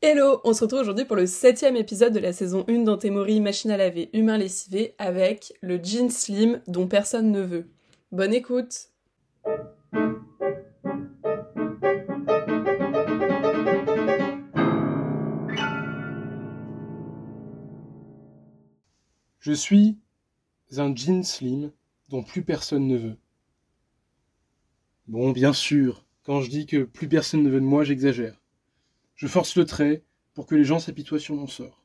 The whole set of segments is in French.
Hello, on se retrouve aujourd'hui pour le septième épisode de la saison 1 d'Antémori Machine à laver Humain lessivé avec le jean slim dont personne ne veut. Bonne écoute Je suis un jean slim dont plus personne ne veut. Bon, bien sûr, quand je dis que plus personne ne veut de moi, j'exagère. Je force le trait pour que les gens s'apitoient sur mon sort.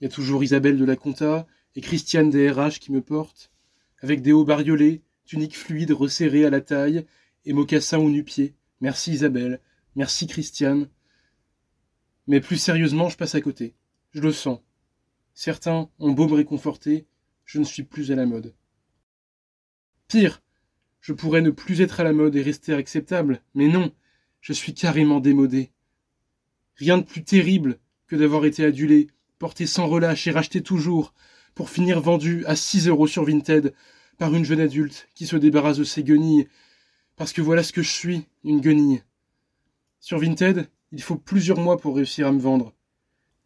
Il y a toujours Isabelle de la Conta et Christiane des RH qui me portent, avec des hauts bariolés, tuniques fluides resserrées à la taille et mocassins au nu-pied. Merci Isabelle, merci Christiane. Mais plus sérieusement, je passe à côté. Je le sens. Certains ont beau me réconforter, je ne suis plus à la mode. Pire, je pourrais ne plus être à la mode et rester acceptable, mais non, je suis carrément démodé. Rien de plus terrible que d'avoir été adulé, porté sans relâche et racheté toujours, pour finir vendu à 6 euros sur Vinted par une jeune adulte qui se débarrasse de ses guenilles, parce que voilà ce que je suis, une guenille. Sur Vinted, il faut plusieurs mois pour réussir à me vendre,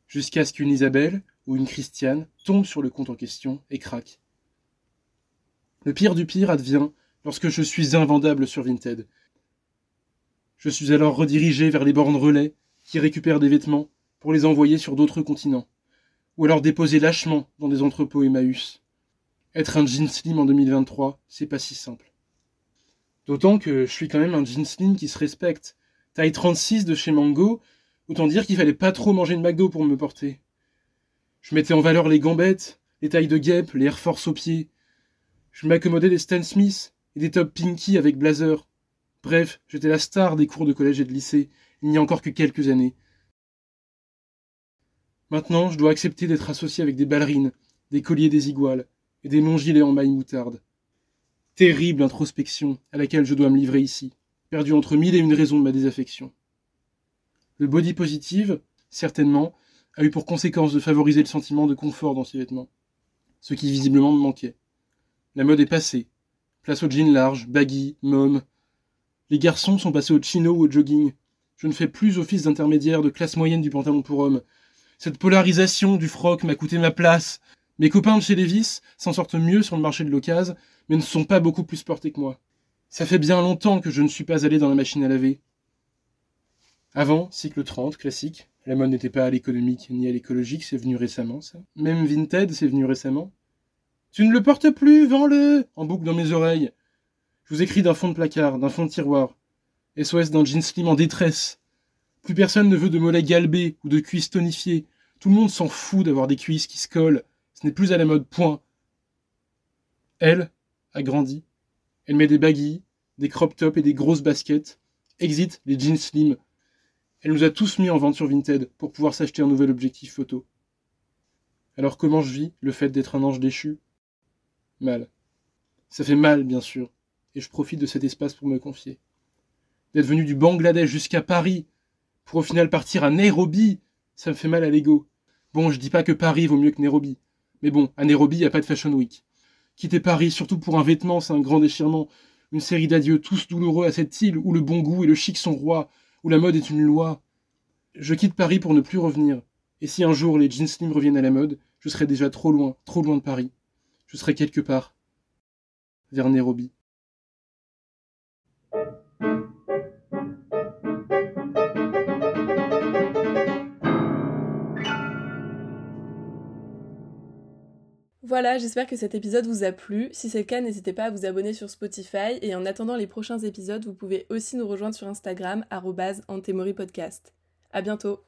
jusqu'à ce qu'une Isabelle ou une Christiane tombe sur le compte en question et craque. Le pire du pire advient lorsque je suis invendable sur Vinted. Je suis alors redirigé vers les bornes relais qui récupèrent des vêtements pour les envoyer sur d'autres continents, ou alors déposer lâchement dans des entrepôts Emmaüs. Être un jean slim en 2023, c'est pas si simple. D'autant que je suis quand même un jean slim qui se respecte. Taille 36 de chez Mango, autant dire qu'il fallait pas trop manger de McDo pour me porter. Je mettais en valeur les gambettes, les tailles de guêpe, les Air Force aux pieds. Je m'accommodais des Stan Smith et des top pinky avec blazer. Bref, j'étais la star des cours de collège et de lycée, il n'y a encore que quelques années. Maintenant, je dois accepter d'être associé avec des ballerines, des colliers des iguales et des longs gilets en maille moutarde. Terrible introspection à laquelle je dois me livrer ici, perdu entre mille et une raisons de ma désaffection. Le body positive, certainement, a eu pour conséquence de favoriser le sentiment de confort dans ces vêtements, ce qui visiblement me manquait. La mode est passée. Place au jean large, baggy, mom. Les garçons sont passés au chino ou au jogging, je ne fais plus office d'intermédiaire de classe moyenne du pantalon pour homme. Cette polarisation du froc m'a coûté ma place. Mes copains de chez Levis s'en sortent mieux sur le marché de l'occasion, mais ne sont pas beaucoup plus portés que moi. Ça fait bien longtemps que je ne suis pas allé dans la machine à laver. Avant, cycle 30, classique. La mode n'était pas à l'économique ni à l'écologique, c'est venu récemment, ça. Même Vinted, c'est venu récemment. Tu ne le portes plus, vends-le En boucle dans mes oreilles. Je vous écris d'un fond de placard, d'un fond de tiroir. SOS d'un jean slim en détresse. Plus personne ne veut de mollets galbés ou de cuisses tonifiées. Tout le monde s'en fout d'avoir des cuisses qui se collent. Ce n'est plus à la mode, point. Elle a grandi. Elle met des baguilles, des crop tops et des grosses baskets. Exit les jeans slim. Elle nous a tous mis en vente sur Vinted pour pouvoir s'acheter un nouvel objectif photo. Alors comment je vis le fait d'être un ange déchu? Mal. Ça fait mal, bien sûr, et je profite de cet espace pour me confier d'être venu du Bangladesh jusqu'à Paris pour au final partir à Nairobi, ça me fait mal à l'ego. Bon, je dis pas que Paris vaut mieux que Nairobi. Mais bon, à Nairobi, y a pas de Fashion Week. Quitter Paris, surtout pour un vêtement, c'est un grand déchirement. Une série d'adieux tous douloureux à cette île où le bon goût et le chic sont rois, où la mode est une loi. Je quitte Paris pour ne plus revenir. Et si un jour les jeans slim reviennent à la mode, je serai déjà trop loin, trop loin de Paris. Je serai quelque part. Vers Nairobi. Voilà, j'espère que cet épisode vous a plu. Si c'est le cas, n'hésitez pas à vous abonner sur Spotify et en attendant les prochains épisodes, vous pouvez aussi nous rejoindre sur Instagram @antemoripodcast. À bientôt.